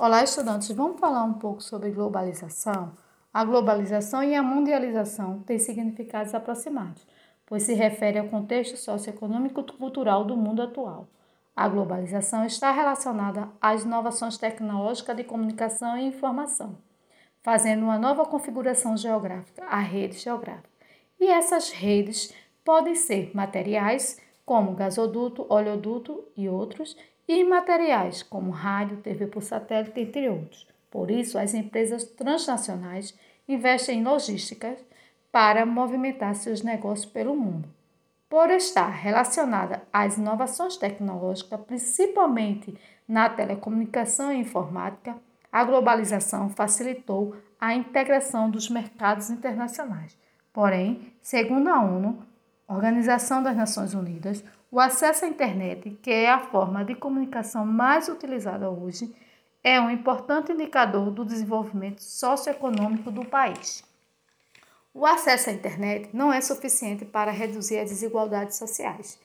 Olá, estudantes, vamos falar um pouco sobre globalização? A globalização e a mundialização têm significados aproximados, pois se refere ao contexto socioeconômico e cultural do mundo atual. A globalização está relacionada às inovações tecnológicas de comunicação e informação, fazendo uma nova configuração geográfica, a rede geográfica. E essas redes podem ser materiais, como gasoduto, oleoduto e outros, e imateriais, como rádio, TV por satélite, entre outros. Por isso, as empresas transnacionais investem em logística para movimentar seus negócios pelo mundo. Por estar relacionada às inovações tecnológicas, principalmente na telecomunicação e informática, a globalização facilitou a integração dos mercados internacionais. Porém, segundo a ONU, Organização das Nações Unidas, o acesso à internet, que é a forma de comunicação mais utilizada hoje, é um importante indicador do desenvolvimento socioeconômico do país. O acesso à internet não é suficiente para reduzir as desigualdades sociais.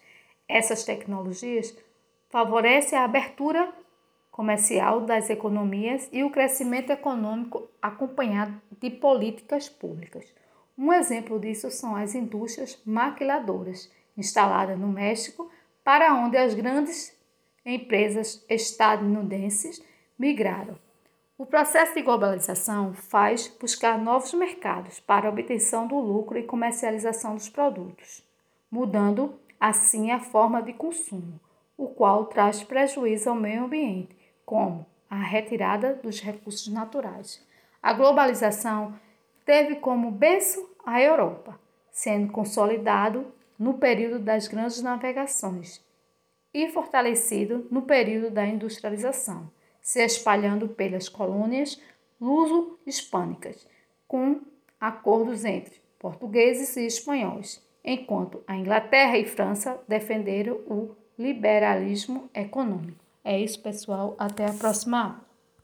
Essas tecnologias favorecem a abertura comercial das economias e o crescimento econômico acompanhado de políticas públicas. Um exemplo disso são as indústrias maquiladoras instalada no México, para onde as grandes empresas estadunidenses migraram. O processo de globalização faz buscar novos mercados para obtenção do lucro e comercialização dos produtos, mudando assim a forma de consumo, o qual traz prejuízo ao meio ambiente, como a retirada dos recursos naturais. A globalização teve como berço a Europa, sendo consolidado no período das grandes navegações e fortalecido no período da industrialização, se espalhando pelas colônias luso-hispânicas, com acordos entre portugueses e espanhóis, enquanto a Inglaterra e França defenderam o liberalismo econômico. É isso, pessoal. Até a próxima aula.